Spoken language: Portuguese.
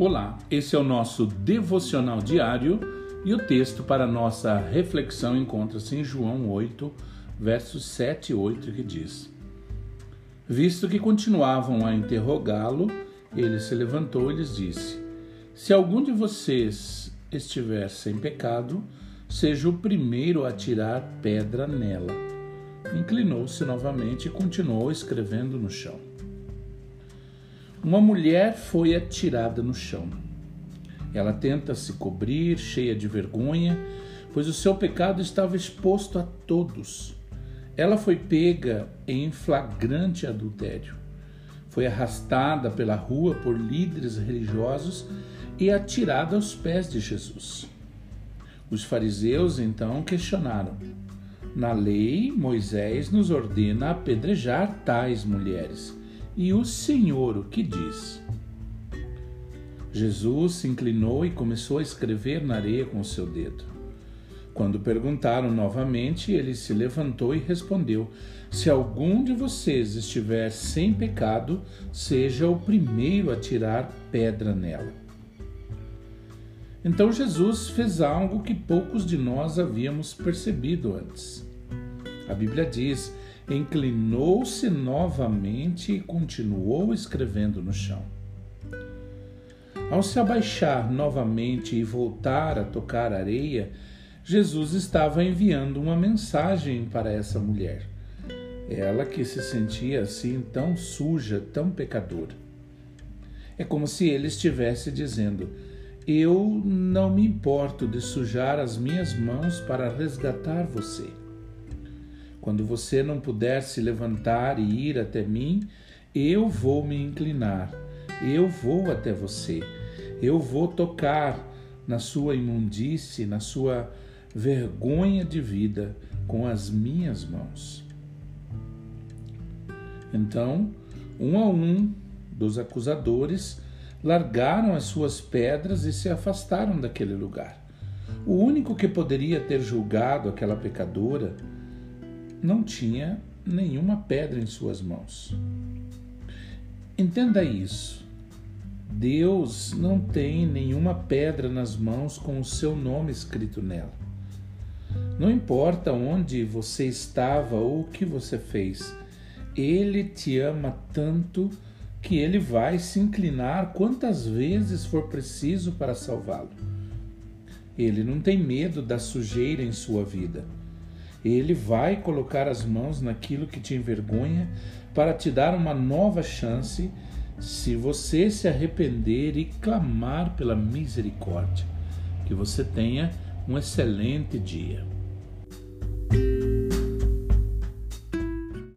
Olá, esse é o nosso devocional diário e o texto para nossa reflexão encontra-se em João 8, versos 7 e 8, que diz: Visto que continuavam a interrogá-lo, ele se levantou e lhes disse: Se algum de vocês estiver sem pecado, seja o primeiro a tirar pedra nela. Inclinou-se novamente e continuou escrevendo no chão. Uma mulher foi atirada no chão. Ela tenta se cobrir, cheia de vergonha, pois o seu pecado estava exposto a todos. Ela foi pega em flagrante adultério. Foi arrastada pela rua por líderes religiosos e atirada aos pés de Jesus. Os fariseus então questionaram: Na lei, Moisés nos ordena apedrejar tais mulheres. E o Senhor o que diz? Jesus se inclinou e começou a escrever na areia com o seu dedo. Quando perguntaram novamente, ele se levantou e respondeu: Se algum de vocês estiver sem pecado, seja o primeiro a tirar pedra nela. Então Jesus fez algo que poucos de nós havíamos percebido antes. A Bíblia diz inclinou-se novamente e continuou escrevendo no chão. Ao se abaixar novamente e voltar a tocar areia, Jesus estava enviando uma mensagem para essa mulher. Ela que se sentia assim tão suja, tão pecadora. É como se ele estivesse dizendo: Eu não me importo de sujar as minhas mãos para resgatar você. Quando você não puder se levantar e ir até mim, eu vou me inclinar, eu vou até você, eu vou tocar na sua imundície, na sua vergonha de vida com as minhas mãos. Então, um a um dos acusadores largaram as suas pedras e se afastaram daquele lugar. O único que poderia ter julgado aquela pecadora não tinha nenhuma pedra em suas mãos. Entenda isso. Deus não tem nenhuma pedra nas mãos com o seu nome escrito nela. Não importa onde você estava ou o que você fez, Ele te ama tanto que Ele vai se inclinar quantas vezes for preciso para salvá-lo. Ele não tem medo da sujeira em sua vida. Ele vai colocar as mãos naquilo que te envergonha para te dar uma nova chance se você se arrepender e clamar pela misericórdia. Que você tenha um excelente dia.